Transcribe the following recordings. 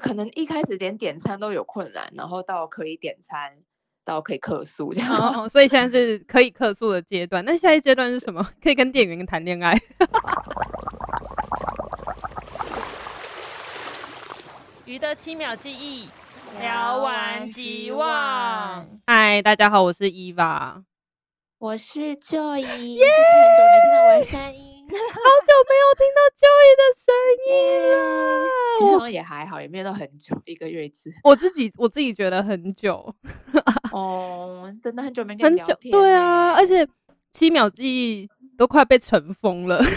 可能一开始连点餐都有困难，然后到可以点餐，到可以客诉这样。哦，所以现在是可以客诉的阶段。那下一阶段是什么？可以跟店员谈恋爱。鱼的七秒记忆，聊完即忘。嗨，大家好，我是伊娃，我是 Joy，耶，很久没听到我的声音。好久没有听到 Joy 的声音了，其实也还好，也没有到很久，一个月一次。我自己我自己觉得很久，哦，真的很久没跟你聊天。对啊，而且七秒记忆都快被尘封了。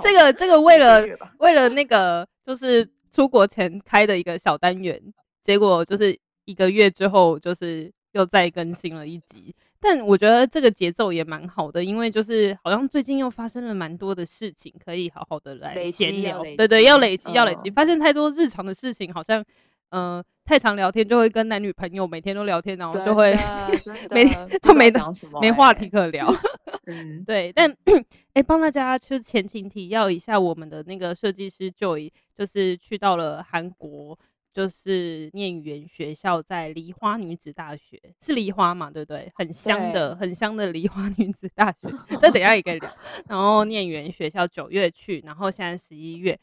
这个这个为了为了那个就是出国前开的一个小单元，结果就是一个月之后就是又再更新了一集。但我觉得这个节奏也蛮好的，因为就是好像最近又发生了蛮多的事情，可以好好的来闲聊。对对，要累积，要累积。发现太多日常的事情，好像嗯、呃、太常聊天就会跟男女朋友每天都聊天，然后就会每天 就没讲什么，没话题可聊。嗯，对。但 哎，帮大家就前情提要一下，我们的那个设计师 Joy 就是去到了韩国。就是念语言学校，在梨花女子大学，是梨花嘛，对不对？很香的，很香的梨花女子大学。这等一下也可以聊。然后念语言学校九月去，然后现在十一月。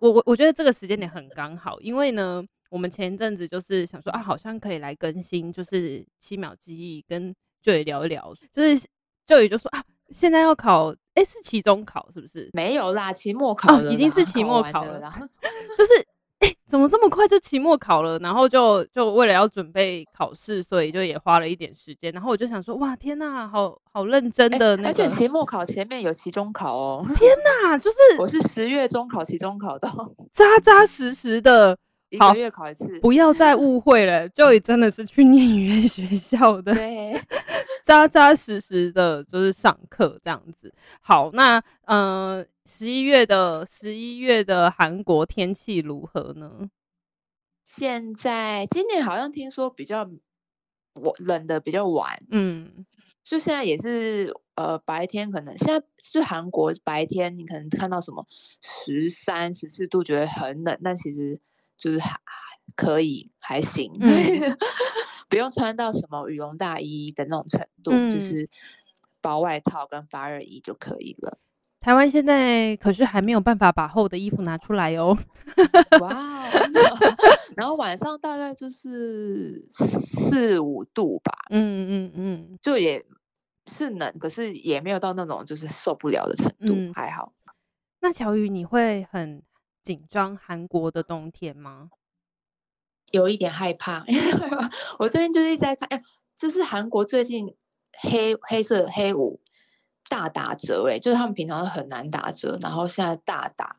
我我我觉得这个时间点很刚好，因为呢，我们前一阵子就是想说啊，好像可以来更新，就是七秒记忆，跟 Joy 聊一聊。就是 Joy 就说啊，现在要考，哎，是期中考是不是？没有啦，期末考已经是期末考了，啦 就是。欸、怎么这么快就期末考了？然后就就为了要准备考试，所以就也花了一点时间。然后我就想说，哇，天呐，好好认真的那个。欸、而且期末考前面有期中考哦。天呐，就是我是十月中考期中考的，扎扎实实的。一个月考一次，不要再误会了，Joy 真的是去念语言学校的，对，扎扎实实的，就是上课这样子。好，那嗯，十一月的十一月的韩国天气如何呢？现在今年好像听说比较我冷的比较晚，嗯，就现在也是呃白天可能现在是韩国白天你可能看到什么十三十四度觉得很冷，但其实。就是还可以，还行，嗯、不用穿到什么羽绒大衣的那种程度，嗯、就是薄外套跟发热衣就可以了。台湾现在可是还没有办法把厚的衣服拿出来哦。哇，然后晚上大概就是四五度吧。嗯嗯嗯，就也是冷，可是也没有到那种就是受不了的程度，嗯、还好。那乔宇，你会很紧张韩国的冬天吗？有一点害怕，我最近就是一直在看，哎，就是韩国最近黑黑色黑五大打折，哎，就是他们平常都很难打折，然后现在大打，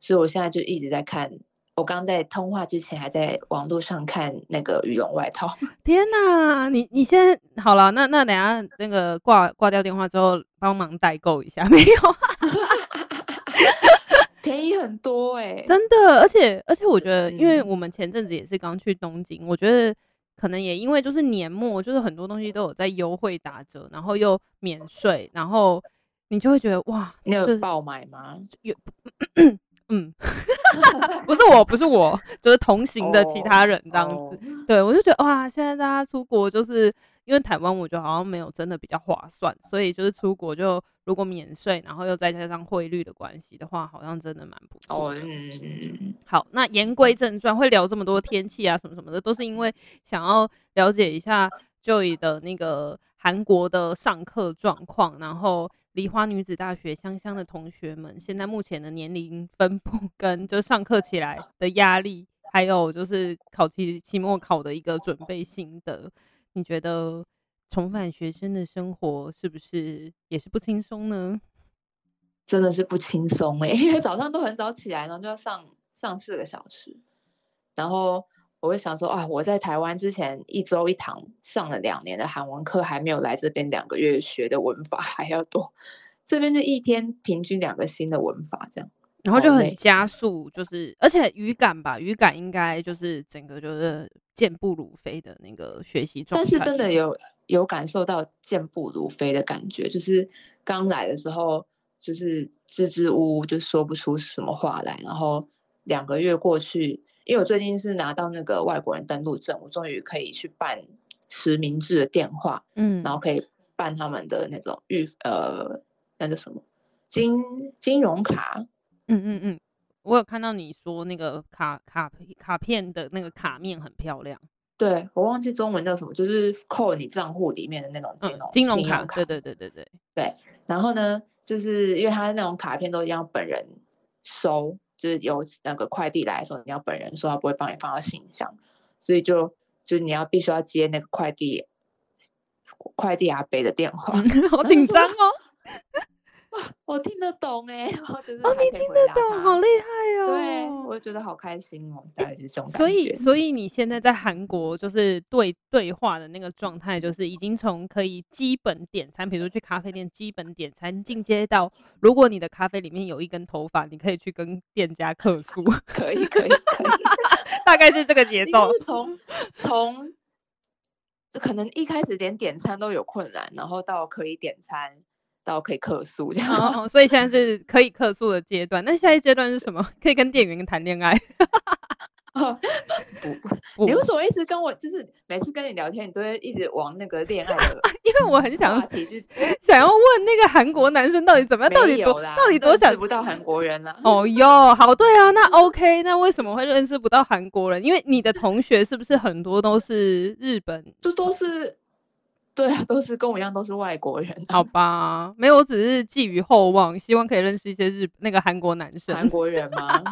所以我现在就一直在看。我刚在通话之前还在网络上看那个羽绒外套。天哪，你你先好了，那那等下那个挂挂掉电话之后，帮忙代购一下，没有？便宜很多哎、欸，真的，而且而且我觉得，因为我们前阵子也是刚去东京，我觉得可能也因为就是年末，就是很多东西都有在优惠打折，然后又免税，然后你就会觉得哇，你有爆买吗？有，嗯，不是我，不是我，就是同行的其他人这样子。Oh, oh. 对，我就觉得哇，现在大家出国就是。因为台湾我觉得好像没有真的比较划算，所以就是出国就如果免税，然后又再加上汇率的关系的话，好像真的蛮不错哦。嗯，好，那言归正传，会聊这么多天气啊什么什么的，都是因为想要了解一下 Joy 的那个韩国的上课状况，然后梨花女子大学香香的同学们现在目前的年龄分布跟就上课起来的压力，还有就是考期期末考的一个准备心得。你觉得重返学生的生活是不是也是不轻松呢？真的是不轻松哎，因为早上都很早起来，然后就要上上四个小时。然后我会想说啊，我在台湾之前一周一堂上了两年的韩文课，还没有来这边两个月学的文法还要多。这边就一天平均两个新的文法这样，然后就很加速，就是而且语感吧，语感应该就是整个就是。健步如飞的那个学习状态，但是真的有有感受到健步如飞的感觉。就是刚来的时候，就是支支吾吾，就说不出什么话来，然后两个月过去，因为我最近是拿到那个外国人登录证，我终于可以去办实名制的电话，嗯，然后可以办他们的那种预呃那个什么金金融卡，嗯嗯嗯，我有看到你说那个卡卡卡片的那个卡面很漂亮，对，我忘记中文叫什么，就是扣你账户里面的那种金融、嗯、金融卡，对对对对对对，然后呢，就是因为他那种卡片都一样，本人收。就是有那个快递来的时候，你要本人收，他不会帮你放到信箱，所以就就你要必须要接那个快递快递阿北的电话，好紧张哦。我听得懂哎，我觉得哦，你听得懂，好厉害哦！对，我觉得好开心哦，大概是这种感觉。所以，所以你现在在韩国就是对对话的那个状态，就是已经从可以基本点餐，比如说去咖啡店基本点餐，进阶到如果你的咖啡里面有一根头发，你可以去跟店家客诉。可以，可以，可以，大概是这个节奏。从从可能一开始连点餐都有困难，然后到可以点餐。到可以客诉这样，哦，所以现在是可以客诉的阶段。那下一阶段是什么？可以跟店员谈恋爱？不不，你为什么一直跟我？就是每次跟你聊天，你都会一直往那个恋爱的？因为我很想提，就想要问那个韩国男生到底怎么样？到底多？到底多想？不到韩国人呢？哦哟，好对啊，那 OK，那为什么会认识不到韩国人？因为你的同学是不是很多都是日本？这都是。对啊，都是跟我一样，都是外国人。好吧，没有，我只是寄予厚望，希望可以认识一些日那个韩国男生。韩国人吗？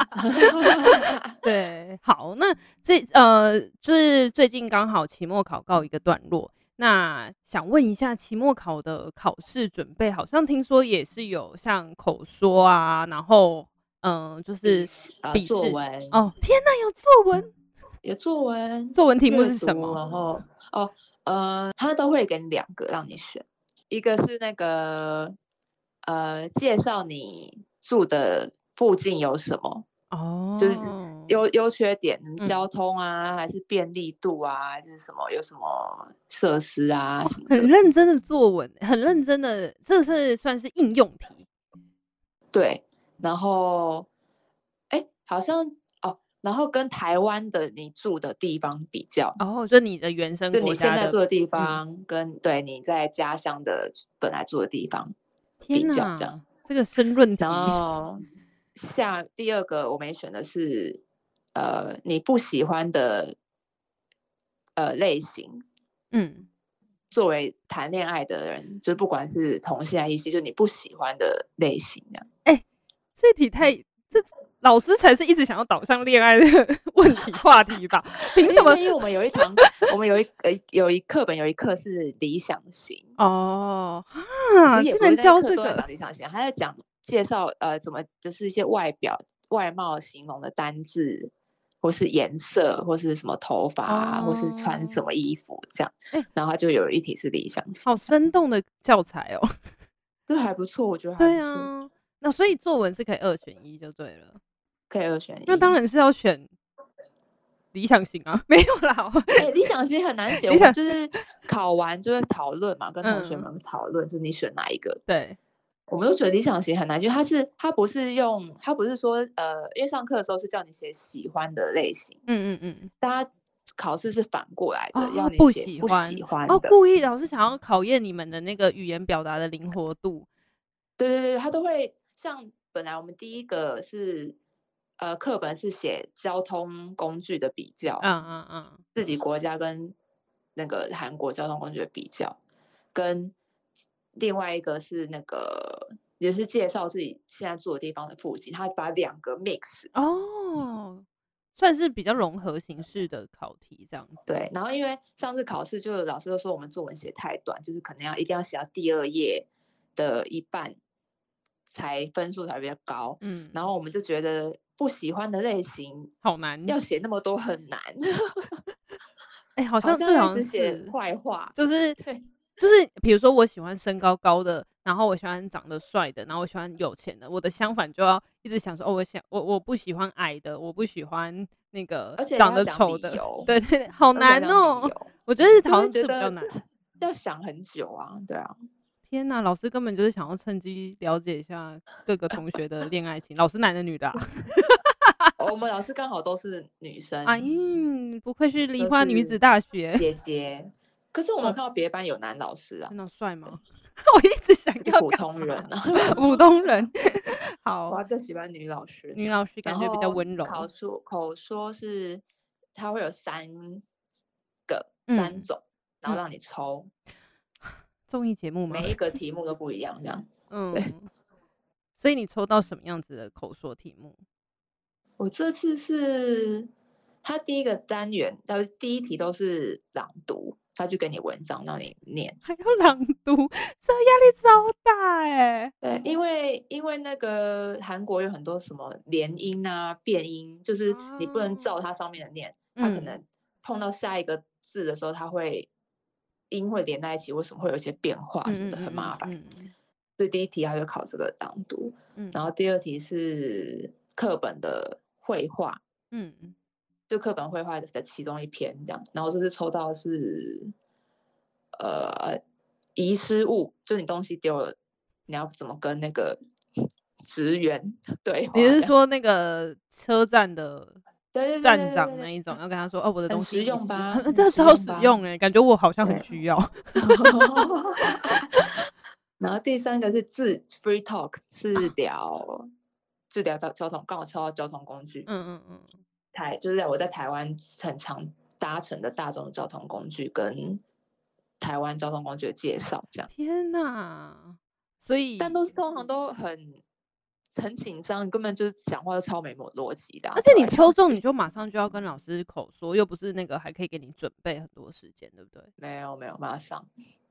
对，好，那这呃，就是最近刚好期末考告一个段落，那想问一下，期末考的考试准备，好像听说也是有像口说啊，然后嗯、呃，就是笔试、作文。哦，天哪，有作文，有作文，作文题目是什么？然后哦。呃，他都会给你两个让你选，一个是那个呃，介绍你住的附近有什么哦，就是优优缺点，交通啊，嗯、还是便利度啊，还是什么有什么设施啊什么，很认真的作文，很认真的，这是算是应用题，对，然后哎，好像。然后跟台湾的你住的地方比较，哦，就你的原生国家，就你现在住的地方跟、嗯、对你在家乡的本来住的地方比较，这样这个申论题。然后下第二个我没选的是，呃，你不喜欢的呃类型，嗯，作为谈恋爱的人，就不管是同性还是异性，就你不喜欢的类型这样。哎，这题太这。老师才是一直想要导向恋爱的问题话题吧？凭什么？因为我们有一堂，我们有一呃有一课本有一课是理想型哦啊，竟然教这个理想型，还在讲介绍呃怎么就是一些外表外貌形容的单字，或是颜色，或是什么头发啊，哦、或是穿什么衣服这样。欸、然后他就有一题是理想型，好生动的教材哦，这还不错，我觉得还不错。对啊，那所以作文是可以二选一就对了。可以二选一，那当然是要选理想型啊，没有啦。欸、理想型很难选，我就是考完就会讨论嘛，跟同学们讨论，嗯、就你选哪一个？对，我们都觉得理想型很难，就他是他不是用，他不是说呃，因为上课的时候是叫你写喜欢的类型，嗯嗯嗯，大家考试是反过来的，哦、要你写不喜欢哦，故意老师想要考验你们的那个语言表达的灵活度。对对对，他都会像本来我们第一个是。呃，课本是写交通工具的比较，嗯嗯嗯，自己国家跟那个韩国交通工具的比较，跟另外一个是那个也是介绍自己现在住的地方的附近，他把两个 mix 哦，算是比较融合形式的考题这样子。对，然后因为上次考试就老师就说我们作文写太短，就是可能要一定要写到第二页的一半才分数才比较高，嗯，然后我们就觉得。不喜欢的类型好难，要写那么多很难。哎、欸，好像最好是写坏话，就是对，就是比如说我喜欢身高高的，然后我喜欢长得帅的，然后我喜欢有钱的。我的相反就要一直想说，哦，我想我我不喜欢矮的，我不喜欢那个长得丑的。对对对，好难哦、喔。我觉得好像这比较难，要想很久啊。对啊。天呐，老师根本就是想要趁机了解一下各个同学的恋爱情。老师男的女的、啊？我们老师刚好都是女生。哎，不愧是梨花女子大学姐姐。可是我们看到别班有男老师啊，真的帅吗？我一直想要普通人啊，普通人。好，我就喜欢女老师，女老师感觉比较温柔。口说口说是，它会有三个、嗯、三种，然后让你抽。综艺节目吗？每一个题目都不一样，这样。嗯，对。所以你抽到什么样子的口说题目？我这次是他第一个单元，他第一题都是朗读。他就给你文章让你念，还要朗读，这压力超大哎。对，因为因为那个韩国有很多什么连音啊、变音，就是你不能照它上面的念，它、嗯、可能碰到下一个字的时候，它会音会连在一起，为什么会有一些变化什么的，很麻烦。嗯嗯嗯、所以第一题他就考这个朗读，嗯、然后第二题是课本的绘画，嗯。就课本绘画的其中一篇这样，然后就是抽到是，呃，遗失物，就你东西丢了，你要怎么跟那个 职员对？你是说那个车站的站长那一种，要跟他说哦，我的东西 实用吧？这超实用哎，感觉我好像很需要。然后第三个是自 free talk，是聊，是聊到交通，刚好抽到交通工具。嗯嗯嗯。台就是在我在台湾很常搭乘的大众交通工具，跟台湾交通工具的介绍，这样。天哪！所以，但都是通常都很很紧张，根本就是讲话都超没逻辑的。而且你抽中，你就马上就要跟老师口说，又不是那个还可以给你准备很多时间，对不对？没有没有，马上。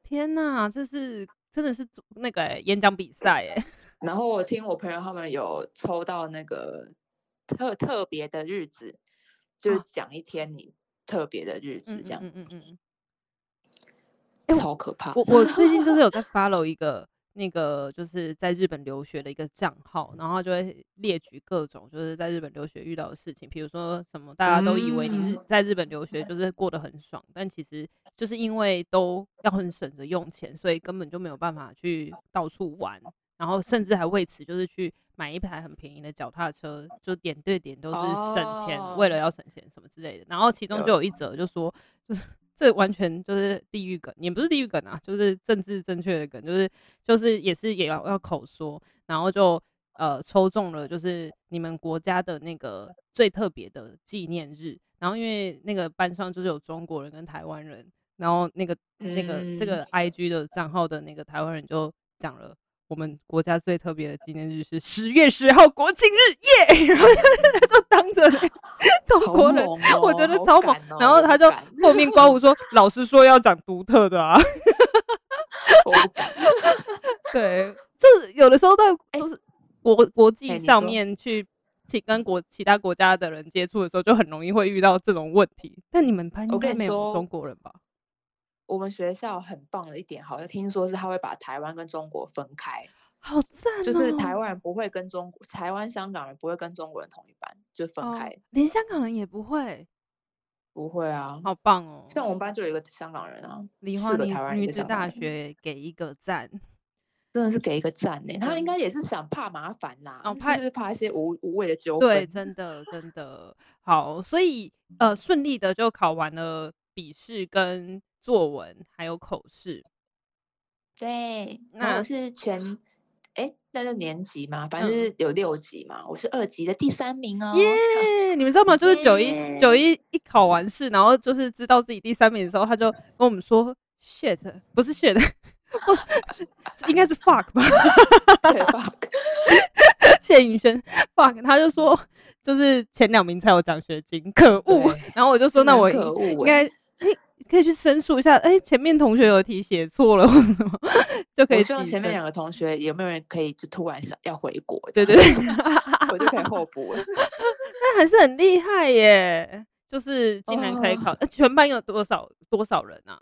天哪，这是真的是那个演讲比赛哎。然后我听我朋友他们有抽到那个。特特别的日子，就是讲一天你特别的日子，这样，嗯嗯嗯嗯，超可怕。我我最近就是有在 follow 一个那个就是在日本留学的一个账号，然后就会列举各种就是在日本留学遇到的事情，比如说什么大家都以为你是在日本留学就是过得很爽，但其实就是因为都要很省着用钱，所以根本就没有办法去到处玩，然后甚至还为此就是去。买一台很便宜的脚踏车，就点对点都是省钱，oh. 为了要省钱什么之类的。然后其中就有一则就说，就是 这完全就是地狱梗，也不是地狱梗啊，就是政治正确的梗，就是就是也是也要要口说，然后就呃抽中了，就是你们国家的那个最特别的纪念日。然后因为那个班上就是有中国人跟台湾人，然后那个那个这个 IG 的账号的那个台湾人就讲了。我们国家最特别的纪念日是十月十号国庆日，耶！然后他就当着 中国人，哦、我觉得超猛。哦、然后他就后面刮胡 说：“老师说要讲独特的啊。”对，就是有的时候在就是国国际上面去去跟国其他国家的人接触的时候，就很容易会遇到这种问题。但你们班应该没有中国人吧？我们学校很棒的一点，好像听说是他会把台湾跟中国分开，好赞哦！就是台湾人不会跟中国，台湾香港人不会跟中国人同一班，就分开。哦，连香港人也不会，不会啊，好棒哦！像我们班就有一个香港人啊，梨花女子大学给一个赞，真的是给一个赞呢。他应该也是想怕麻烦啦，哦，怕就是怕一些无无谓的纠纷。对，真的真的好，所以呃，顺利的就考完了笔试跟。作文还有口试，对，那我是全，哎，那就年级嘛，反正是有六级嘛，我是二级的第三名哦。耶，你们知道吗？就是九一九一一考完试，然后就是知道自己第三名的时候，他就跟我们说，shit，不是 shit，应该是 fuck 吧？对，fuck，谢云轩，fuck，他就说，就是前两名才有奖学金，可恶。然后我就说，那我应该。可以去申诉一下，哎、欸，前面同学有题写错了 或什么，就可以。希望前面两个同学有没有人可以就突然想要回国？对对对，我就可以候补了。那还是很厉害耶，就是竟然可以考。呃、全班有多少多少人啊？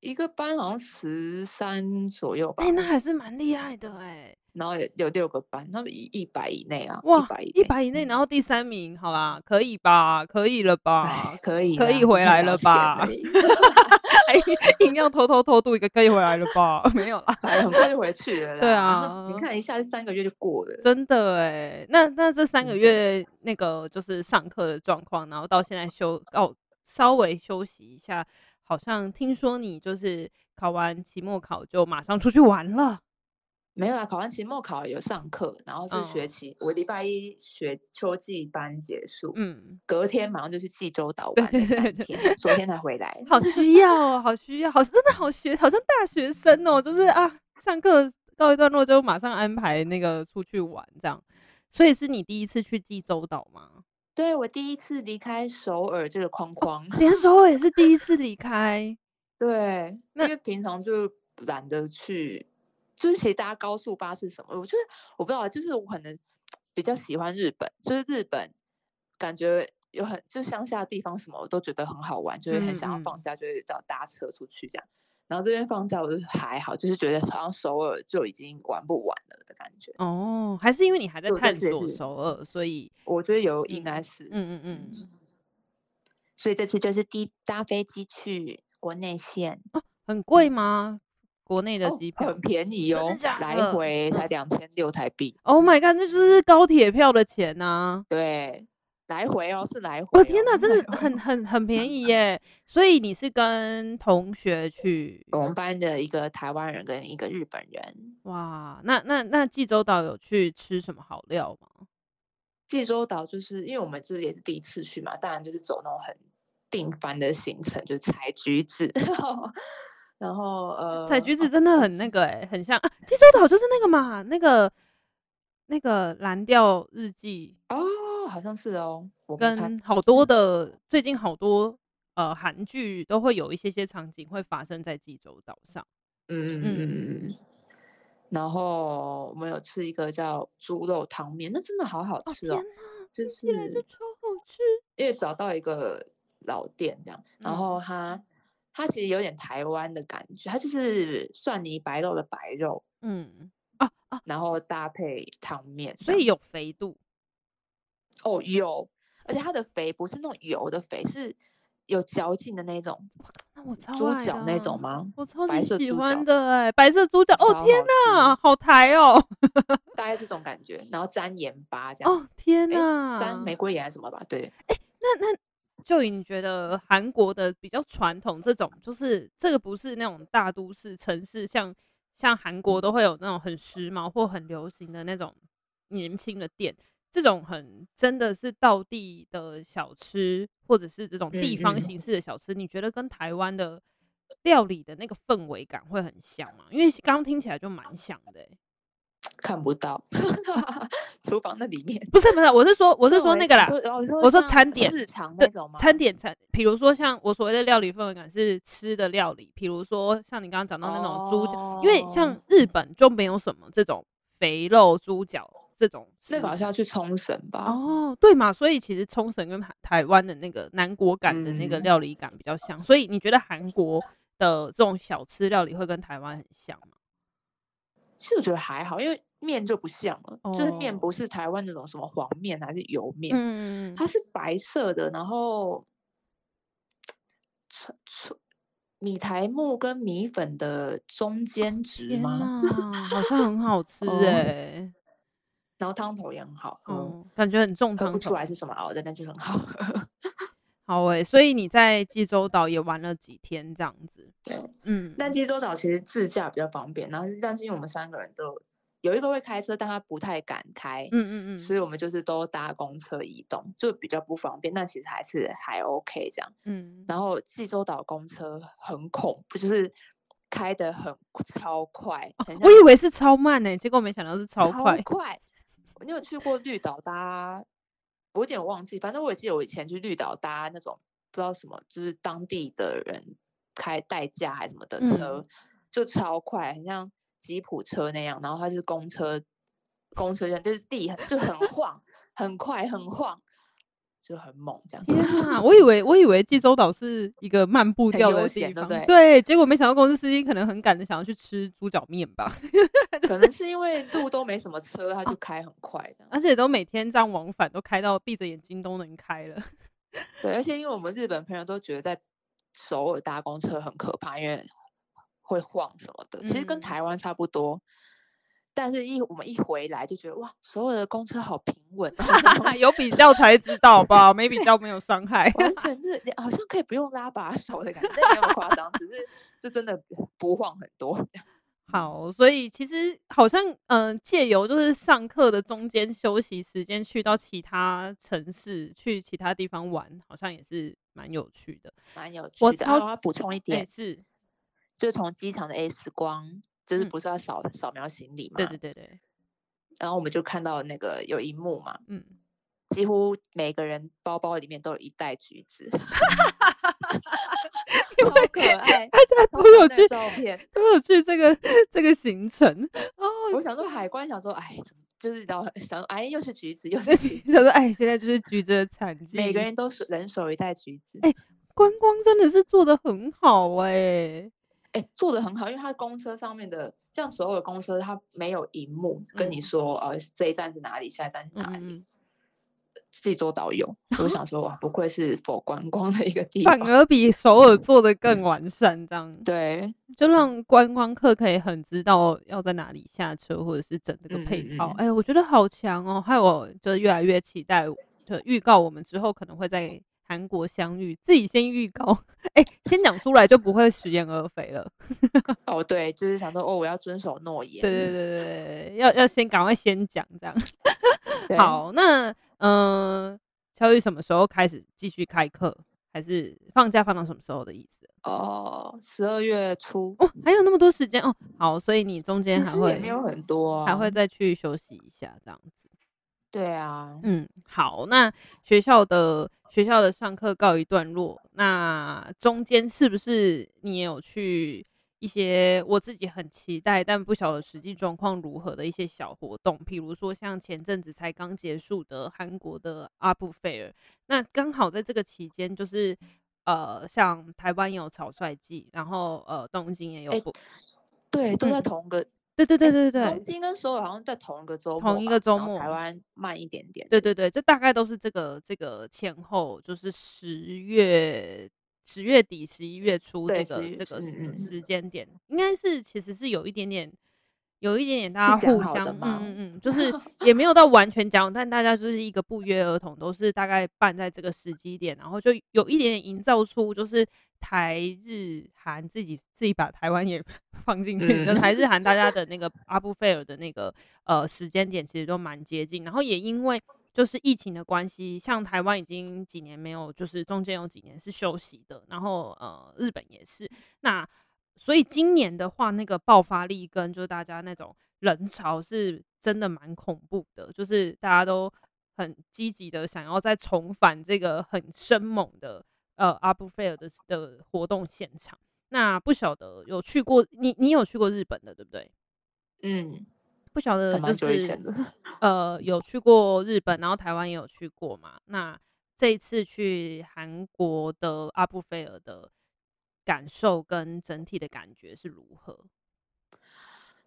一个班好像十三左右吧。哎、欸，那还是蛮厉害的哎。然后有有六个班，那么一一百以内啊，哇，一百一百以内，然后第三名，好啦，可以吧？可以了吧？可以，可以回来了吧？硬要偷偷偷渡一个，可以回来了吧？没有啦，很快就回去了。对啊，你看一下，三个月就过了，真的哎。那那这三个月那个就是上课的状况，然后到现在休哦，稍微休息一下，好像听说你就是考完期末考就马上出去玩了。没有啦，考完期末考有上课，然后是学期，哦、我礼拜一学秋季班结束，嗯，隔天马上就去济州岛玩了三天，昨天才回来。好需要哦，好需要，好真的好学，好像大学生哦，就是啊，上课告一段落就马上安排那个出去玩这样。所以是你第一次去济州岛吗？对，我第一次离开首尔这个框框，哦、连首尔也是第一次离开。对，那因为平常就懒得去。就是其实大家高速巴士什么，我觉得我不知道，就是我可能 比较喜欢日本，就是日本感觉有很就乡下的地方什么我都觉得很好玩，就是很想要放假，就是要搭车出去这样。然后这边放假我就还好，就是觉得好像首尔就已经玩不完了的感觉。哦，还是因为你还在探索首尔，所以我觉得有应该是，嗯嗯嗯。所以这次就是第搭飞机去国内线，哦，很贵吗？国内的机票、哦、很便宜哦？来回才两千六台币。Oh my god，那就是高铁票的钱呐、啊！对，来回哦，是来回、哦。我天哪，真的很 很很便宜耶！所以你是跟同学去？我们班的一个台湾人跟一个日本人。哇，那那那济州岛有去吃什么好料吗？济州岛就是因为我们这也是第一次去嘛，当然就是走那种很定番的行程，就是采橘子。然后呃，采橘子真的很那个哎、欸，很像啊，济州岛就是那个嘛，那个那个蓝调日记。哦，好像是哦，跟好多的最近好多呃韩剧都会有一些些场景会发生在济州岛上，嗯嗯嗯。嗯，然后我们有吃一个叫猪肉汤面，那真的好好吃哦，哦就是超好吃，因为找到一个老店这样，然后它。嗯它其实有点台湾的感觉，它就是蒜泥白肉的白肉，嗯啊啊，然后搭配汤面，所以有肥度。哦，有，而且它的肥不是那种油的肥，是有嚼劲的那种。那我超猪脚那种吗？我超级喜欢的哎，白色猪脚。哦天哪，好台哦，大概这种感觉，然后沾盐巴这样。哦天哪，沾玫瑰盐还是什么吧？对。哎，那那。就你觉得韩国的比较传统这种，就是这个不是那种大都市城市，像像韩国都会有那种很时髦或很流行的那种年轻的店，这种很真的是道地的小吃，或者是这种地方形式的小吃，你觉得跟台湾的料理的那个氛围感会很像吗？因为刚刚听起来就蛮像的欸。看不到，厨房那里面不是不是，我是说我是说那个啦，我说餐点日常那种吗？餐点餐，比如说像我所谓的料理氛围感是吃的料理，比如说像你刚刚讲到那种猪脚，哦，因为像日本就没有什么这种肥肉猪脚这种，那个好像要去冲绳吧？哦，对嘛，所以其实冲绳跟台湾的那个南国感的那个料理感比较像，嗯，所以你觉得韩国的这种小吃料理会跟台湾很像吗？其实我觉得还好，因为面就不像了，oh. 就是面不是台湾那种什么黄面还是油面，嗯，它是白色的，然后米苔木跟米粉的中间值吗？好像很好 吃哎，oh. 然后汤头也很好喝，oh. 感觉很重汤头，喝不出来是什么熬的，但就很好喝。好诶、欸，所以你在济州岛也玩了几天这样子？对，嗯，但济州岛其实自驾比较方便，然后但是因为我们三个人都有一个会开车，但他不太敢开，嗯嗯嗯，所以我们就是都搭公车移动，就比较不方便。但其实还是还 OK 这样，嗯。然后济州岛公车很恐怖，就是开的很超快，哦，我以为是超慢呢，结果没想到是超快。超快，你有去过绿岛搭？我有点忘记，反正我也记得我以前去绿岛搭那种不知道什么，就是当地的人开代驾还是什么的车，嗯、就超快，很像吉普车那样。然后它是公车，公车就是地很就很晃，很快很晃，就很猛这样。天啊，我以为我以为济州岛是一个慢步调的地方，对，对，结果没想到公司司机可能很赶的想要去吃猪脚面吧？可能是因为路都没什么车，他就开很快的，而且都每天这样往返，都开到闭着眼睛都能开了。对，而且因为我们日本朋友都觉得在首尔搭公车很可怕，因为会晃什么的，其实跟台湾差不多。嗯但是一，一我们一回来就觉得哇，所有的公车好平稳，有比较才知道吧？没比较没有伤害，完全就是好像可以不用拉把手的感觉，但没有夸张，只是就真的不晃很多。好，所以其实好像嗯，借由就是上课的中间休息时间，去到其他城市，去其他地方玩，好像也是蛮有趣的，蛮有趣的。我超要补充一点，欸、是，就从机场的 X 光。就是不是要扫扫描行李嘛？对对对对。然后我们就看到那个有一幕嘛，嗯，几乎每个人包包里面都有一袋橘子，因为可爱，大家都有去照片，都有去这个这个行程。哦，我想说海关想说，哎，就是然后想说，哎，又是橘子，又是 橘子，想说，哎，现在就是橘子的产季，每个人都是人手一袋橘子。哎，观光真的是做的很好哎。欸、做的很好，因为它公车上面的，像所有的公车，它没有荧幕跟你说，呃、嗯，这一站是哪里，下一站是哪里，嗯、自己做导游。我想说，哇，不愧是否观光的一个地方，反而比首尔 做的更完善，这样对，就让观光客可以很知道要在哪里下车，或者是整这个配套。哎、嗯嗯欸，我觉得好强哦，害我就越来越期待，就预告我们之后可能会在。韩国相遇，自己先预告，哎、欸，先讲出来就不会食言而肥了。哦，对，就是想说，哦，我要遵守诺言。对对对对，要要先赶快先讲这样。好，那嗯，乔、呃、宇什么时候开始继续开课？还是放假放到什么时候的意思？哦，十二月初。哦，还有那么多时间哦。好，所以你中间还会没有很多、啊，还会再去休息一下这样子。对啊，嗯，好，那学校的学校的上课告一段落，那中间是不是你也有去一些我自己很期待但不晓得实际状况如何的一些小活动？比如说像前阵子才刚结束的韩国的阿布费尔，那刚好在这个期间，就是呃，像台湾有草率季，然后呃，东京也有对，都在同个。嗯对对对对对，东京跟首尔好像在同一个周末，同一个周末，台湾慢一点点。对对对，这大概都是这个这个前后，就是十月十月底、十一月初这个这个时时间点，应该是其实是有一点点。有一点点，大家互相，嗯嗯嗯，就是也没有到完全讲，但大家就是一个不约而同，都是大概办在这个时机点，然后就有一点点营造出，就是台日韩自己自己把台湾也 放进去，就台日韩大家的那个阿布菲尔的那个呃时间点，其实都蛮接近，然后也因为就是疫情的关系，像台湾已经几年没有，就是中间有几年是休息的，然后呃日本也是。那。所以今年的话，那个爆发力跟就是大家那种人潮是真的蛮恐怖的，就是大家都很积极的想要再重返这个很生猛的呃阿布菲尔的的活动现场。那不晓得有去过你，你有去过日本的对不对？嗯，不晓得就是呃有去过日本，然后台湾也有去过嘛。那这一次去韩国的阿布菲尔的。感受跟整体的感觉是如何？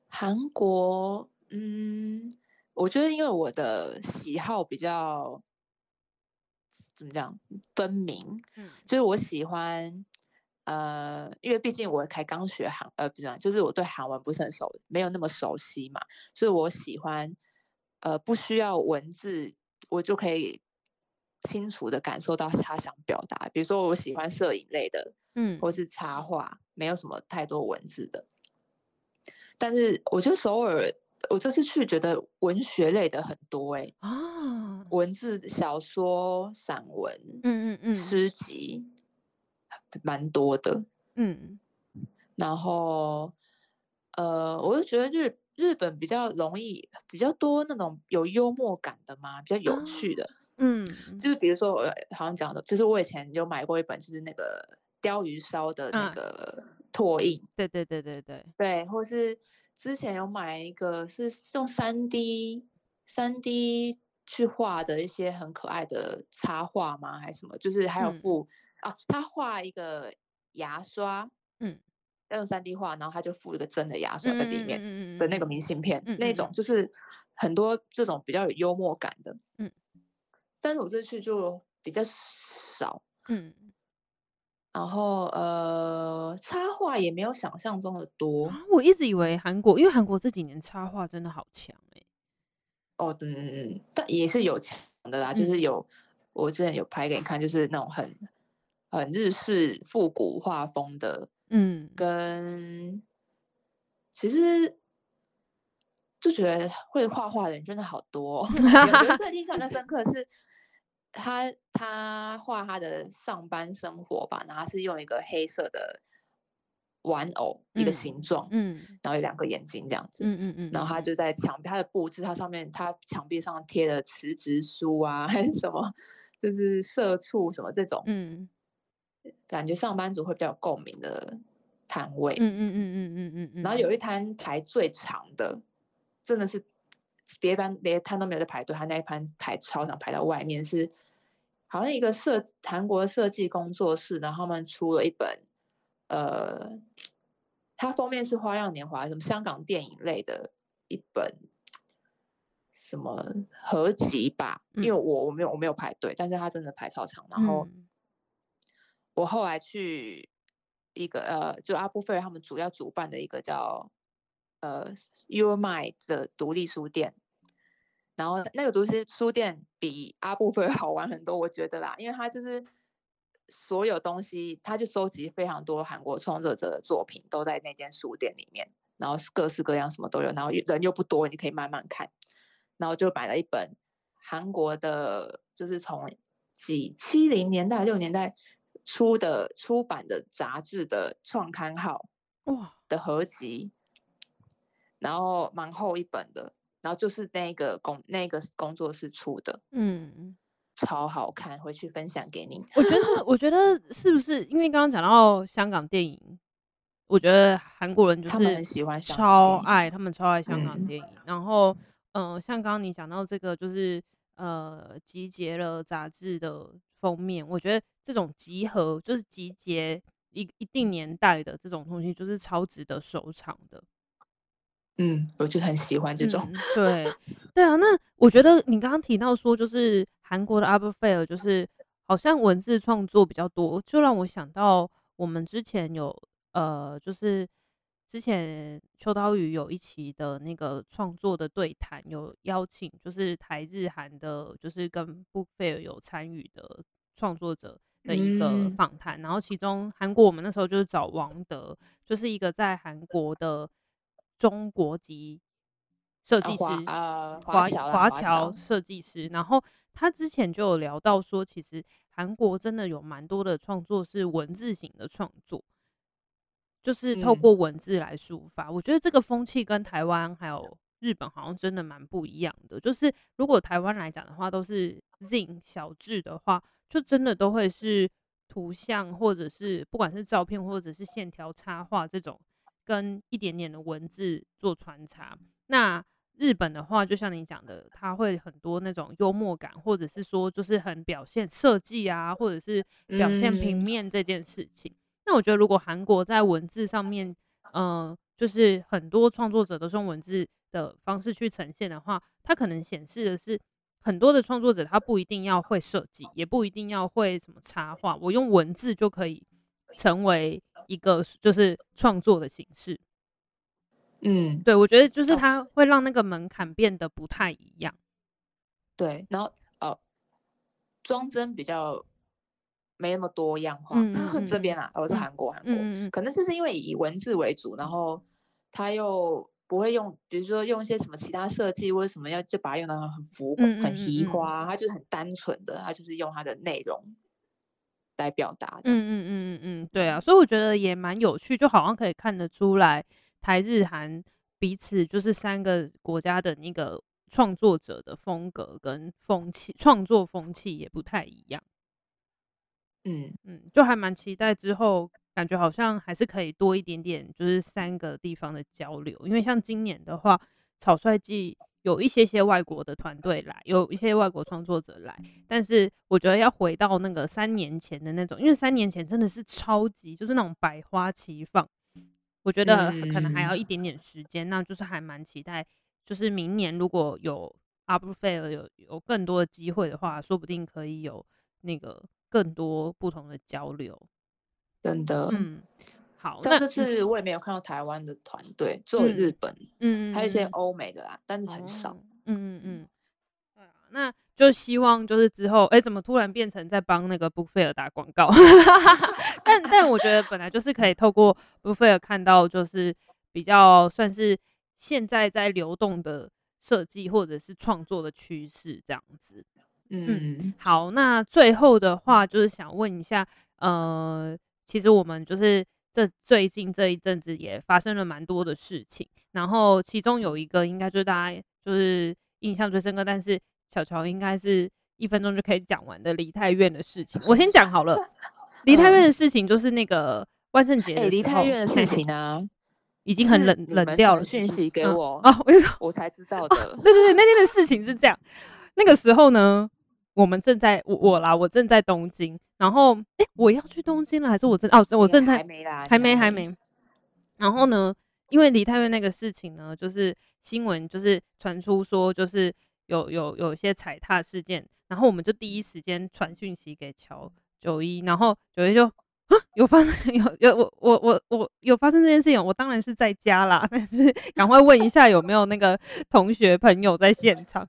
韩国，嗯，我觉得因为我的喜好比较怎么讲分明，嗯，就是我喜欢，呃，因为毕竟我才刚学韩，呃，不是，就是我对韩文不是很熟，没有那么熟悉嘛，所以我喜欢，呃，不需要文字，我就可以清楚的感受到他想表达。比如说，我喜欢摄影类的。嗯，或是插画，没有什么太多文字的。但是我觉得首尔，我这次去觉得文学类的很多哎、欸、啊，文字小说、散文，嗯嗯嗯，诗集，蛮多的。嗯，然后呃，我就觉得日日本比较容易，比较多那种有幽默感的嘛，比较有趣的。嗯，就是比如说我好像讲的，就是我以前有买过一本，就是那个。鯛鱼烧的那个拓印，对对对对对。对，或是之前有买一个是用三 D 三 D 去画的一些很可爱的插画吗？还是什么？就是还有附、嗯、啊，他画一个牙刷，嗯，要用三 D 画，然后他就附一个真的牙刷在里面的那个明信片，嗯嗯嗯嗯、那种就是很多这种比较有幽默感的，嗯，但是我这次就比较少，嗯。然后呃，插画也没有想象中的多。啊、我一直以为韩国，因为韩国这几年插画真的好强哎、欸。哦，嗯嗯嗯，但也是有强的啦，嗯、就是有我之前有拍给你看，就是那种很很日式复古画风的，嗯，跟其实就觉得会画画的人真的好多、哦。有一个印象最 深刻是。他他画他的上班生活吧，然后是用一个黑色的玩偶，嗯、一个形状，嗯，然后有两个眼睛这样子，嗯嗯嗯，然后他就在墙壁，他的布置，他上面他墙壁上贴了辞职书啊，还是什么，就是社畜什么这种，嗯，感觉上班族会比较有共鸣的摊位，嗯嗯嗯嗯嗯嗯嗯，然后有一摊排最长的，真的是。别班别摊都没有在排队，他那一盘排超长，排到外面是好像一个设韩国的设计工作室，然后他们出了一本，呃，它封面是《花样年华》什么香港电影类的一本什么合集吧？因为我我没有我没有排队，但是他真的排超长。然后我后来去一个呃，就阿布菲尔他们主要主办的一个叫。呃，Your Mind 的独立书店，然后那个独立书店比阿布菲 好玩很多，我觉得啦，因为他就是所有东西，他就收集非常多韩国创作者的作品，都在那间书店里面，然后各式各样什么都有，然后人又不多，你可以慢慢看，然后就买了一本韩国的，就是从几七零年代六年代出的出版的杂志的创刊号哇的合集。然后蛮厚一本的，然后就是那个工那个工作室出的，嗯，超好看，回去分享给你。我觉得，我觉得是不是因为刚刚讲到香港电影，我觉得韩国人就是他们很喜欢，超爱他们超爱香港电影。嗯、然后，嗯、呃，像刚刚你讲到这个，就是呃，集结了杂志的封面，我觉得这种集合就是集结一一定年代的这种东西，就是超值得收藏的。嗯，我就很喜欢这种。嗯、对，对啊。那我觉得你刚刚提到说，就是韩国的 Art Fair，就是好像文字创作比较多，就让我想到我们之前有呃，就是之前秋刀鱼有一期的那个创作的对谈，有邀请就是台日韩的，就是跟 Book Fair 有参与的创作者的一个访谈。嗯、然后其中韩国我们那时候就是找王德，就是一个在韩国的。中国籍设计师，呃，华华侨设计师。然后他之前就有聊到说，其实韩国真的有蛮多的创作是文字型的创作，就是透过文字来抒发。嗯、我觉得这个风气跟台湾还有日本好像真的蛮不一样的。就是如果台湾来讲的话，都是 Zine 小智的话，就真的都会是图像或者是不管是照片或者是线条插画这种。跟一点点的文字做穿插。那日本的话，就像你讲的，它会很多那种幽默感，或者是说就是很表现设计啊，或者是表现平面这件事情。嗯、那我觉得，如果韩国在文字上面，嗯、呃，就是很多创作者都是用文字的方式去呈现的话，它可能显示的是很多的创作者他不一定要会设计，也不一定要会什么插画，我用文字就可以成为。一个就是创作的形式，嗯，对，我觉得就是它会让那个门槛变得不太一样，对，然后呃，装帧比较没那么多样化，嗯 嗯这边啊，我是韩国，韩国，可能就是因为以文字为主，然后他又不会用，比如说用一些什么其他设计或者什么要就把它用的很浮很奇花，它就是很单纯的，它就是用它的内容。来表达的，嗯嗯嗯嗯嗯，对啊，所以我觉得也蛮有趣，就好像可以看得出来，台日韩彼此就是三个国家的那个创作者的风格跟风气，创作风气也不太一样。嗯嗯，就还蛮期待之后，感觉好像还是可以多一点点，就是三个地方的交流，因为像今年的话，草率季有一些些外国的团队来，有一些外国创作者来，但是我觉得要回到那个三年前的那种，因为三年前真的是超级，就是那种百花齐放。我觉得可能还要一点点时间，嗯、那就是还蛮期待，就是明年如果有 Art Fair 有有更多的机会的话，说不定可以有那个更多不同的交流。真的，嗯，好，像这次我也没有看到台湾的团队，只有日本，嗯，还有一些欧美的啦，嗯、但是很少，嗯嗯嗯，对啊，那就希望就是之后，哎、欸，怎么突然变成在帮那个 Book Fair 打广告？但但我觉得本来就是可以透过 Book Fair 看到，就是比较算是现在在流动的设计或者是创作的趋势这样子。嗯，嗯，好，那最后的话就是想问一下，呃。其实我们就是这最近这一阵子也发生了蛮多的事情，然后其中有一个应该就是大家就是印象最深刻，但是小乔应该是一分钟就可以讲完的梨泰院的事情。我先讲好了，梨泰院的事情就是那个万圣节，的，梨泰院的事情呢，已经很冷冷掉了。讯息给我啊，我跟你说，我才知道的。对对对，那天的事情是这样，那个时候呢。我们正在我我啦，我正在东京，然后哎，我要去东京了，还是我正哦，我正太还没啦，还没还没。然后呢，因为梨泰院那个事情呢，就是新闻就是传出说，就是有有有一些踩踏事件，然后我们就第一时间传讯息给乔九一，然后九一就。啊，有发生 有有我我我我有发生这件事情，我当然是在家啦，但是 赶快问一下有没有那个同学朋友在现场。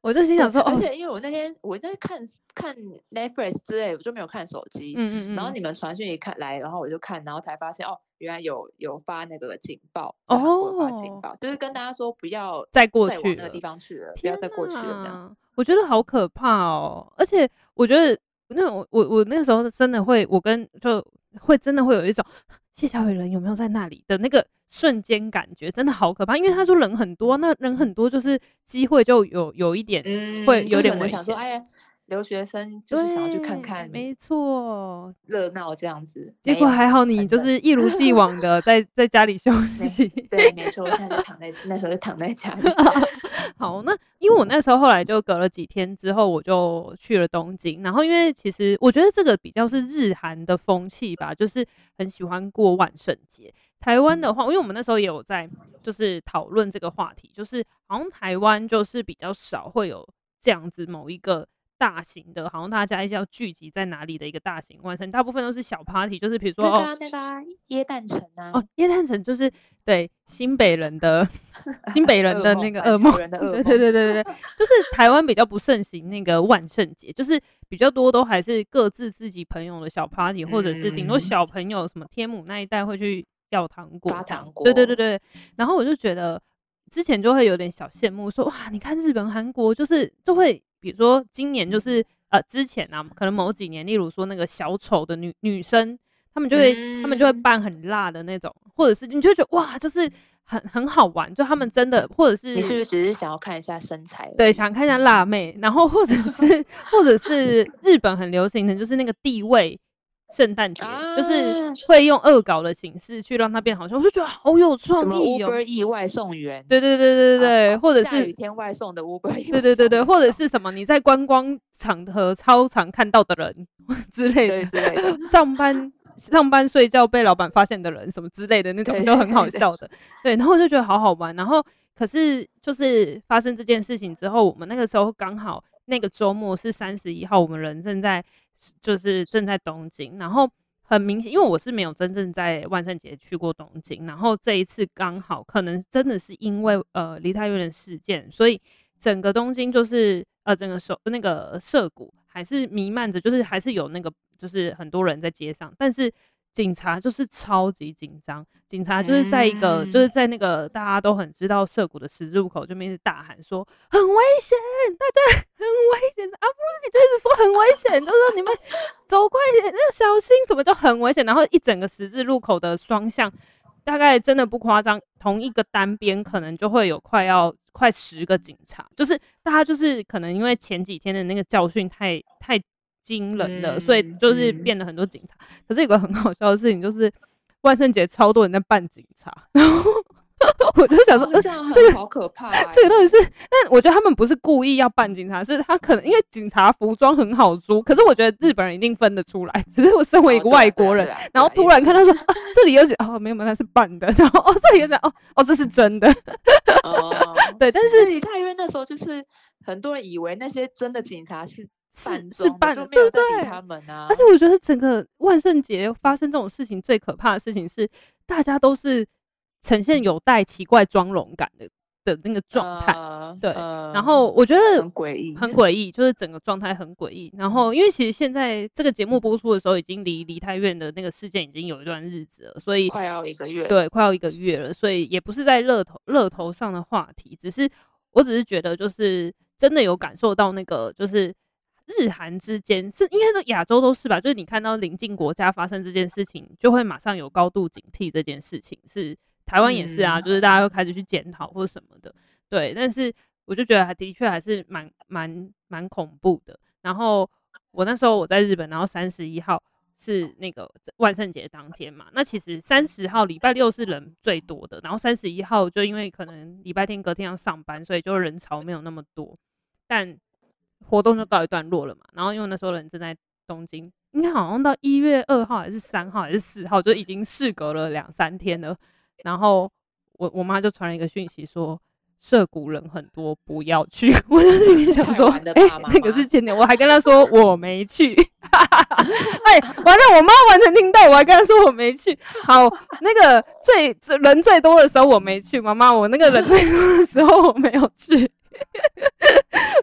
我就心想说，而且因为我那天我在看看 Netflix 之类，我就没有看手机。嗯嗯嗯。然后你们传讯一看来，然后我就看，然后才发现哦，原来有有发那个警报哦，发警报，就是跟大家说不要再过去那个地方去了，不要再过去了这样。我觉得好可怕哦，而且我觉得。那我我我那个时候真的会，我跟就会真的会有一种 谢小雨人有没有在那里的那个瞬间感觉，真的好可怕。因为他说人很多，那人很多就是机会就有有一点会有点危险。想说，哎呀。留学生就是想要去看看，没错，热闹这样子。结果还好，你就是一如既往的在 在家里休息。对，没错，我现在就躺在那时候就躺在家里。好，那因为我那时候后来就隔了几天之后，我就去了东京。然后因为其实我觉得这个比较是日韩的风气吧，就是很喜欢过万圣节。台湾的话，因为我们那时候也有在就是讨论这个话题，就是好像台湾就是比较少会有这样子某一个。大型的，好像大家一直要聚集在哪里的一个大型万圣，大部分都是小 party，就是比如说那个、啊、那个耶诞城啊，哦，耶诞城就是对新北人的 新北人的那个噩梦，对对对对对对，就是台湾比较不盛行那个万圣节，就是比较多都还是各自自己朋友的小 party，或者是顶多小朋友什么天母那一带会去要糖果，发糖果，对对对对，然后我就觉得之前就会有点小羡慕，说哇，你看日本、韩国，就是就会。比如说今年就是呃之前啊，可能某几年，例如说那个小丑的女女生，他们就会、嗯、他们就会扮很辣的那种，或者是你就会觉得哇，就是很很好玩，就他们真的，或者是你是不是只是想要看一下身材？对，想看一下辣妹，然后或者是或者是日本很流行的就是那个地位。圣诞节就是会用恶搞的形式去让它变好笑，我就觉得好有创意哦。Uber E 外送员，对对对对对，或者是下雨天外送的 Uber E，对对对对，或者是什么你在观光场合超常看到的人 之类的，之类的，上班上班睡觉被老板发现的人什么之类的那种都很好笑的，对，然后我就觉得好好玩。然后可是就是发生这件事情之后，我们那个时候刚好那个周末是三十一号，我们人正在。就是正在东京，然后很明显，因为我是没有真正在万圣节去过东京，然后这一次刚好可能真的是因为呃离太远的事件，所以整个东京就是呃整个首那个涩谷还是弥漫着，就是还是有那个就是很多人在街上，但是。警察就是超级紧张，警察就是在一个，嗯、就是在那个大家都很知道涩谷的十字路口，就一直大喊说很危险，大家 很危险啊！不然你就一直说很危险，就说你们 走快点，要小心，什么就很危险。然后一整个十字路口的双向，大概真的不夸张，同一个单边可能就会有快要快十个警察，就是大家就是可能因为前几天的那个教训太太。惊人的，所以就是变了很多警察。可是有个很好笑的事情，就是万圣节超多人在扮警察，然后 我就想说，哦、这个好可怕、欸，这个到底是？但我觉得他们不是故意要扮警察，是他可能因为警察服装很好租。可是我觉得日本人一定分得出来，只是我身为一个外国人，哦、然后突然看到说、啊、这里有写哦，没有没有，他是扮的，然后哦这里有写哦哦这是真的。哦，对，但是你看，因为那时候就是很多人以为那些真的警察是。是是办的，对不对？他们啊，而且我觉得整个万圣节发生这种事情，最可怕的事情是，大家都是呈现有带奇怪妆容感的的那个状态。呃、对、呃，然后我觉得很诡异，很诡异，就是整个状态很诡异。然后，因为其实现在这个节目播出的时候，已经离梨泰院的那个事件已经有一段日子了，所以快要一个月，对，快要一个月了，所以也不是在热头热头上的话题，只是我只是觉得，就是真的有感受到那个，就是。日韩之间是应该说亚洲都是吧，就是你看到邻近国家发生这件事情，就会马上有高度警惕。这件事情是台湾也是啊，就是大家会开始去检讨或什么的，对。但是我就觉得还的确还是蛮蛮蛮恐怖的。然后我那时候我在日本，然后三十一号是那个万圣节当天嘛，那其实三十号礼拜六是人最多的，然后三十一号就因为可能礼拜天隔天要上班，所以就人潮没有那么多，但。活动就告一段落了嘛，然后因为那时候人正在东京，应该好像到一月二号还是三号还是四号，就已经事隔了两三天了。然后我我妈就传了一个讯息说，涉谷人很多，不要去。我就心里想说，哎、欸，那个是前年，我还跟他说我没去。哎，完了，我妈完全听到，我还跟她说我没去。好，那个最人最多的时候我没去，妈妈，我那个人最多的时候我没有去。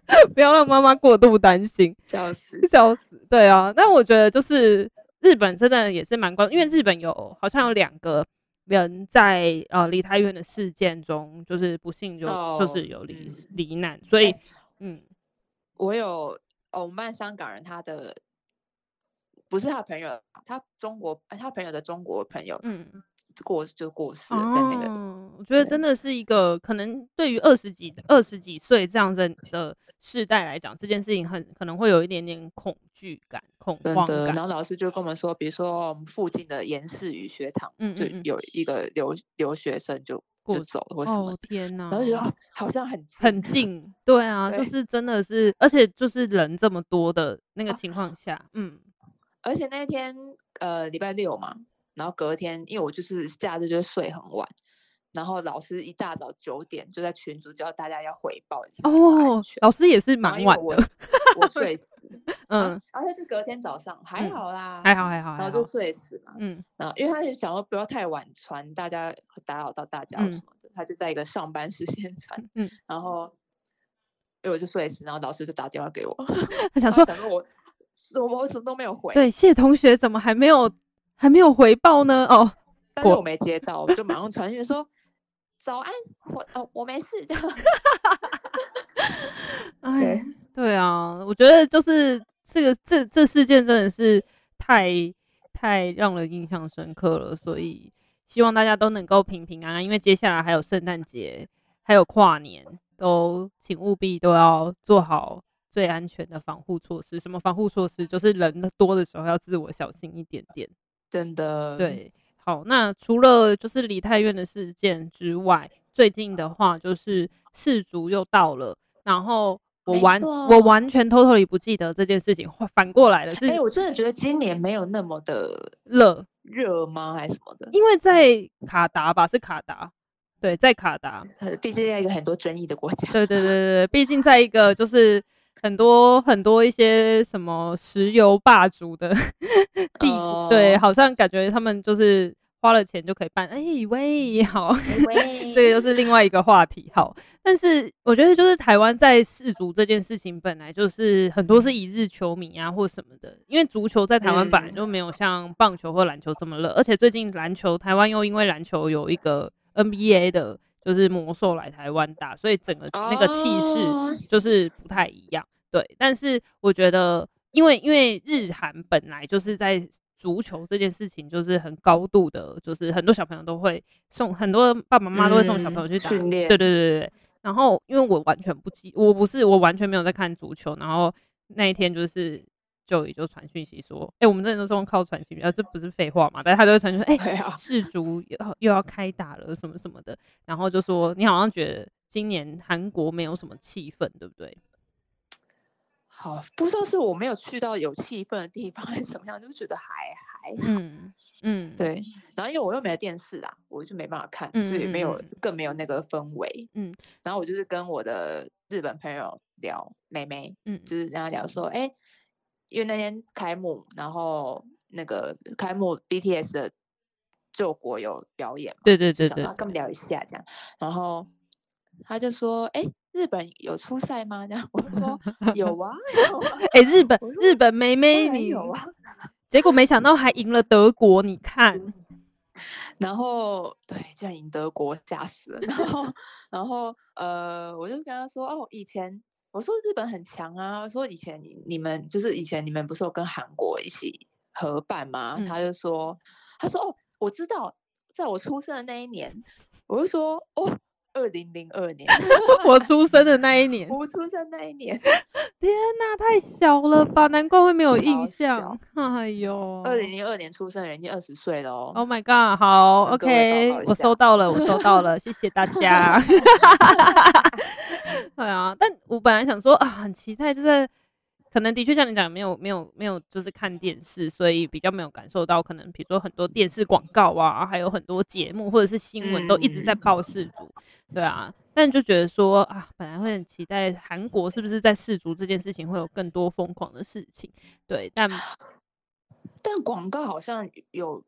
不要让妈妈过度担心，笑死，笑死。对啊，但我觉得就是日本真的也是蛮关，因为日本有好像有两个人在呃梨泰院的事件中，就是不幸就、oh, 就是有罹罹难，所以、欸、嗯，我有哦，我们班香港人，他的不是他朋友，他中国他朋友的中国朋友，嗯。过就过世了，在那个，哦，我觉得真的是一个可能对于二十几二十几岁这样子的世代来讲，这件事情很可能会有一点点恐惧感、恐慌感。然后老师就跟我们说，比如说我们附近的延世语学堂，嗯，嗯，嗯，就有一个留留学生就就走了或什么。哦天哪！然后就觉得好像很近很近，对 啊对，就是真的是，而且就是人这么多的那个情况下，啊，嗯，而且那天呃礼拜六嘛。然后隔天，因为我就是假日就会睡很晚，然后老师一大早九点就在群组叫大家要回报一下哦。老师也是蛮晚的，我，我 睡死，嗯，而且是隔天早上还好啦，还好还好，然后就睡死嘛，嗯，然后因为他就想说不要太晚传，大家会打扰到大家什么的，嗯，他就在一个上班时间传，嗯，然后因为我就睡死，然后老师就打电话给我，他想说，想说我我我什么都没有回，对，谢同学怎么还没有？还没有回报呢哦，但是我没接到，我就马上传讯说早安，我哦我没事的。哎，对啊，我觉得就是这个这这事件真的是太太让人印象深刻了，所以希望大家都能够平平安安，因为接下来还有圣诞节，还有跨年，都请务必都要做好最安全的防护措施。什么防护措施？就是人多的时候要自我小心一点点。真的对，好，那除了就是梨泰院的事件之外，最近的话就是世足又到了，然后我完我完全 totally 不记得这件事情，反过来了，是，哎，我真的觉得今年没有那么的热热吗？还是什么的？因为在卡达吧，是卡达，对，在卡达，毕竟在一个很多争议的国家，对对对对对，毕竟在一个就是。很多很多一些什么石油霸主的 地，oh. 对，好像感觉他们就是花了钱就可以办。哎、欸、喂，好，喂 这个又是另外一个话题。好，但是我觉得就是台湾在世足这件事情本来就是很多是一日球迷啊或什么的，因为足球在台湾本来就没有像棒球或篮球这么热，而且最近篮球台湾又因为篮球有一个 NBA 的。就是魔兽来台湾打，所以整个那个气势就是不太一样。对，但是我觉得，因为因为日韩本来就是在足球这件事情就是很高度的，就是很多小朋友都会送，很多爸爸妈妈都会送小朋友去打。嗯，对对对对对。然后因为我完全不记，我不是我完全没有在看足球，然后那一天就是就也就传讯息说，哎、欸，我们这里都是用靠传讯息，啊，这不是废话嘛？但是他就会传讯说，哎、欸，世足又又要开打了，什么什么的，然后就说你好像觉得今年韩国没有什么气氛，对不对？好，不知道是我没有去到有气氛的地方，还是怎么样，就觉得还还好。嗯嗯，对。然后因为我又没有电视啦，我就没办法看，嗯、所以没有更没有那个氛围。嗯。然后我就是跟我的日本朋友聊，妹妹，嗯，就是跟他聊说，哎、欸，因为那天开幕，然后那个开幕 BTS 的救国有表演嘛，对对对对，跟他们聊一下这样，然后他就说，哎、欸。日本有出赛吗？然后我说有啊，哎、欸，日本日本妹妹你有啊，结果没想到还赢了德国，你看，然后对，竟然赢德国，吓死了。然后然后呃，我就跟他说哦，以前我说日本很强啊，说以前你你们就是以前你们不是有跟韩国一起合办吗？嗯、他就说他说哦，我知道，在我出生的那一年，我就说哦。二零零二年，我出生的那一年，我出生那一年，天哪，太小了吧？难怪会没有印象。哎呦，二零零二年出生的人已经二十岁了哦。Oh my god，好，OK，我收到了，我收到了，谢谢大家。对啊，但我本来想说啊，很期待，就是。可能的确像你讲，没有没有没有，就是看电视，所以比较没有感受到。可能比如说很多电视广告啊，还有很多节目或者是新闻都一直在报世足，对啊。但就觉得说啊，本来会很期待韩国是不是在世足这件事情会有更多疯狂的事情，对。但但广告好像有。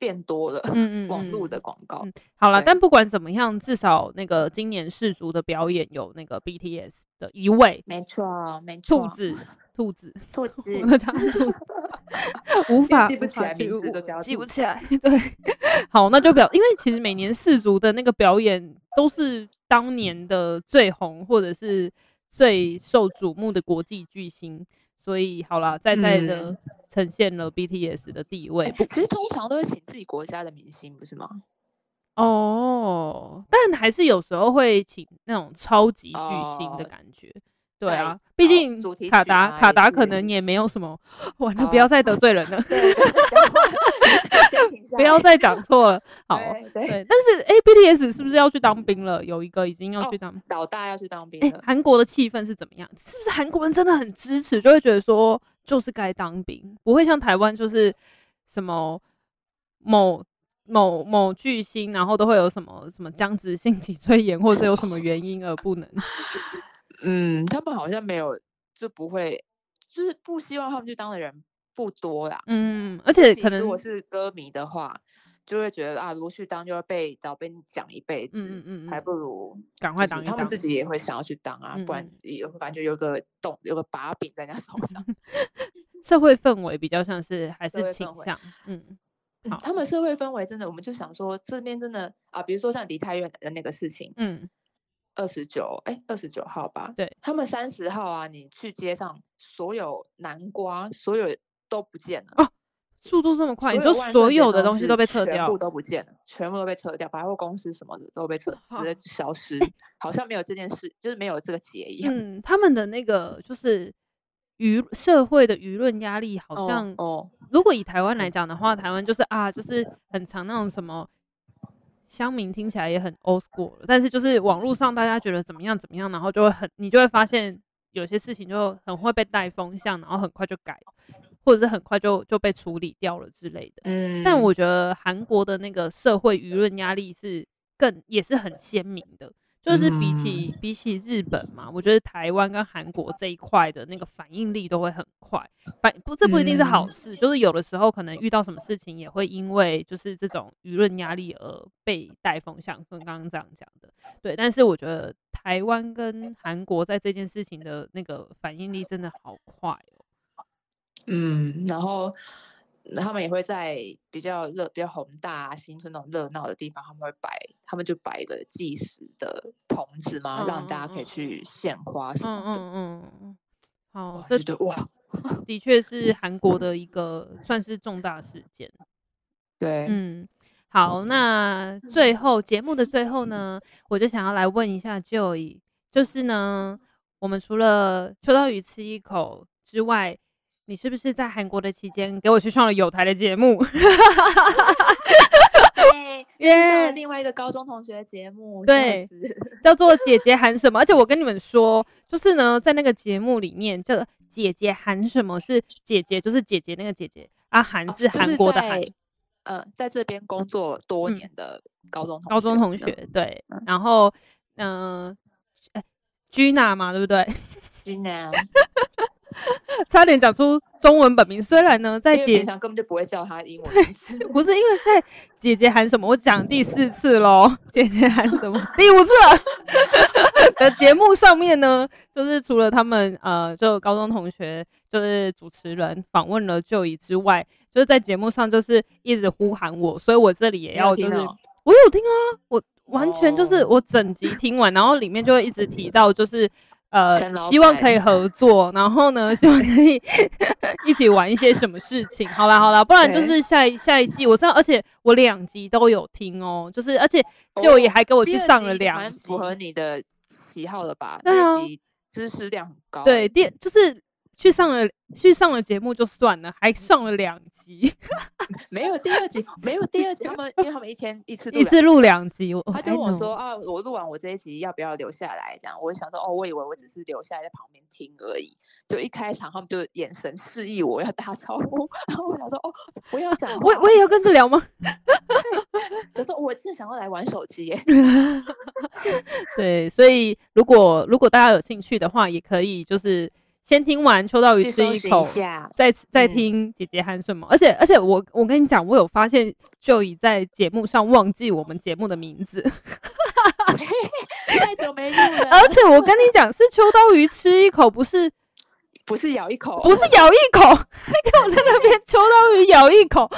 变多了，嗯嗯，网络的广告。嗯、好了，但不管怎么样，至少那个今年世足的表演有那个 BTS 的一位，没错，没错，兔子，兔子，兔子，无法记不起来名字都叫记不起来。对，好，那就表，因为其实每年世足的那个表演都是当年的最红或者是最受瞩目的国际巨星。所以好了，在在的呈现了 BTS 的地位。其实通常都会请自己国家的明星，不是吗？哦，但还是有时候会请那种超级巨星的感觉。哦、对啊，毕竟卡达卡达可能也没有什么。完了，不要再得罪人了。不要再讲错了，好，对，对，但是哎，BTS 是不是要去当兵了？有一个已经要去当，老大要去当兵了。韩国的气氛是怎么样？是不是韩国人真的很支持，就会觉得说就是该当兵，不会像台湾就是什么某某某巨星，然后都会有什么什么僵直性脊椎炎，或者有什么原因而不能。嗯，他们好像没有，就不会，就是不希望他们去当的人。不多啦，嗯，而且可能如果是歌迷的话，就会觉得啊，如果去当就会被老兵讲一辈子，嗯嗯，还不如赶快当。他们自己也会想要去当啊，嗯、不然也感觉有个洞，有个把柄在人家手上。社会氛围比较像是还是倾向，嗯，好，他们社会氛围真的，我们就想说这边真的啊，比如说像梨泰院的那个事情，嗯。二十九，哎，二十九号吧。对，他们三十号啊，你去街上，所有南瓜，所有都不见了。哦，速度这么快，你说所有的东西都被撤掉，全部都不见了，全部都被撤掉，百货公司什么的都被撤，直接消失，好像没有这件事，就是没有这个节一样。嗯，他们的那个就是舆社会的舆论压力，好像哦，如果以台湾来讲的话，台湾就是啊，就是很常那种什么。乡民听起来也很 old school，但是就是网络上大家觉得怎么样怎么样，然后就会很，你就会发现有些事情就很会被带风向，然后很快就改，或者是很快就就被处理掉了之类的。嗯，但我觉得韩国的那个社会舆论压力是更也是很鲜明的。就是比起比起日本嘛，我觉得台湾跟韩国这一块的那个反应力都会很快。反不，这不一定是好事，就是有的时候可能遇到什么事情，也会因为就是这种舆论压力而被带风向，跟刚刚这样讲的。对，但是我觉得台湾跟韩国在这件事情的那个反应力真的好快哦。嗯，然后。他们也会在比较热、比较宏大、啊、新春那种热闹的地方，他们会摆，他们就摆一个计时的棚子嘛，嗯、让大家可以去献花什么的。嗯嗯嗯。好，这就哇，的确是韩国的一个算是重大事件。对，嗯，好，那最后节目的最后呢，我就想要来问一下 Joy，就是呢，我们除了秋刀鱼吃一口之外。你是不是在韩国的期间给我去上了有台的节目？对，耶，另外一个高中同学的节目，对，叫做姐姐喊什么？而且我跟你们说，就是呢，在那个节目里面，叫姐姐喊什么是姐姐，就是姐姐那个姐姐啊，韩是韩国的韩。嗯、呃，在这边工作多年的高中同高中同学，对，嗯、然后嗯，哎，Gina 嘛，对不对？Gina，差点讲出中文本名。虽然呢，在姐平常根本就不会叫他英文名字，不是因为在姐姐喊什么？我讲第四次喽，姐姐喊什么？第五次了。的节目上面呢，就是除了他们呃，就高中同学，就是主持人访问了 Joy 之外。就是在节目上，就是一直呼喊我，所以我这里也要就是，我有听啊，我完全就是我整集听完，然后里面就会一直提到，就是呃，希望可以合作，然后呢，希望可以一起玩一些什么事情。好啦好啦，不然就是下一下一季，我知道，而且我两集都有听哦，就是而且就也还给我去上了两集，符合你的喜好了吧？对啊，知识量很高，对，第就是。去上了去上了节目就算了，还上了两集，没有第二集，没有第二集。他们因为他们一天一次一次录两集，他就问我说啊，我录完我这一集要不要留下来？这样，我就想说哦，我以为我只是留下来在旁边听而已。就一开场，他们就眼神示意我要打招呼，然后我想说哦，我要讲，我我也要跟着聊吗？就说我是想要来玩手机耶。对，所以如果如果大家有兴趣的话，也可以就是。先听完秋刀鱼吃一口，一再再听姐姐喊什么。嗯、而且而且我我跟你讲，我有发现 Joy 在节目上忘记我们节目的名字，太久没录了。而且我跟你讲，是秋刀鱼吃一口，不是 不是咬一口，不是咬一口，还跟我在那边秋刀鱼咬一口，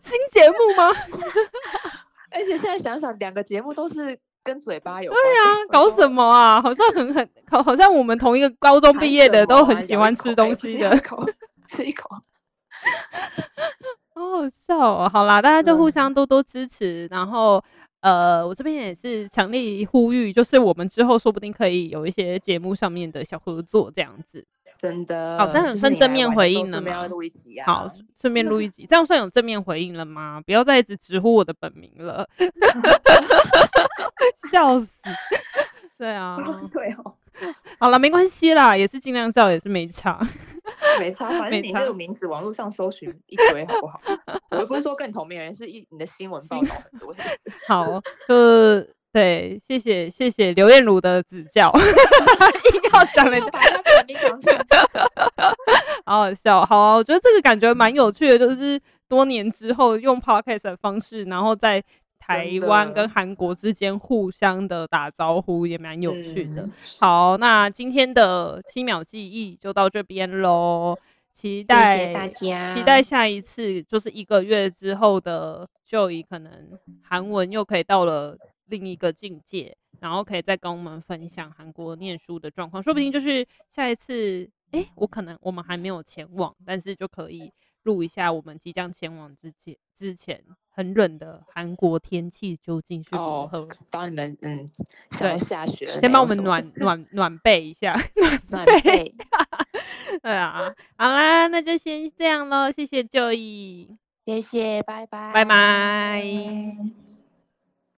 新节目吗？而且现在想想，两个节目都是。跟嘴巴有关。对呀、啊，搞什么啊？好像很很好，好像我们同一个高中毕业的都很喜欢吃东西的。吃一口，好好笑哦！好啦，大家就互相多多支持。嗯、然后，呃，我这边也是强力呼吁，就是我们之后说不定可以有一些节目上面的小合作这样子。真的，好，这样算正面回应了吗？啊、好，顺便录一集，这样算有正面回应了吗？不要再一直直呼我的本名了，笑死！对啊，对哦，好了，没关系啦，也是尽量叫，也是没差，没差，反正你这个名字网络上搜寻一堆，好不好？我不是说跟你同名人，是一你的新闻报道很多。好，呃。对，谢谢谢谢刘彦儒的指教，硬要讲了，把他本名讲出来，好好笑。好啊，我觉得这个感觉蛮有趣的，就是多年之后用 podcast 的方式，然后在台湾跟韩国之间互相的打招呼，也蛮有趣的。好，那今天的七秒记忆就到这边喽，期待大家，期待下一次就是一个月之后的 Joy，可能韩文又可以到了。另一个境界，然后可以再跟我们分享韩国念书的状况，说不定就是下一次，哎，我可能我们还没有前往，但是就可以录一下我们即将前往之前之前很冷的韩国天气究竟是如何？帮、哦、你们嗯，对，下雪，先帮我们暖 暖暖被一下，暖被。对啊，好啦，那就先这样喽，谢谢 Joy，谢谢，拜拜，拜拜。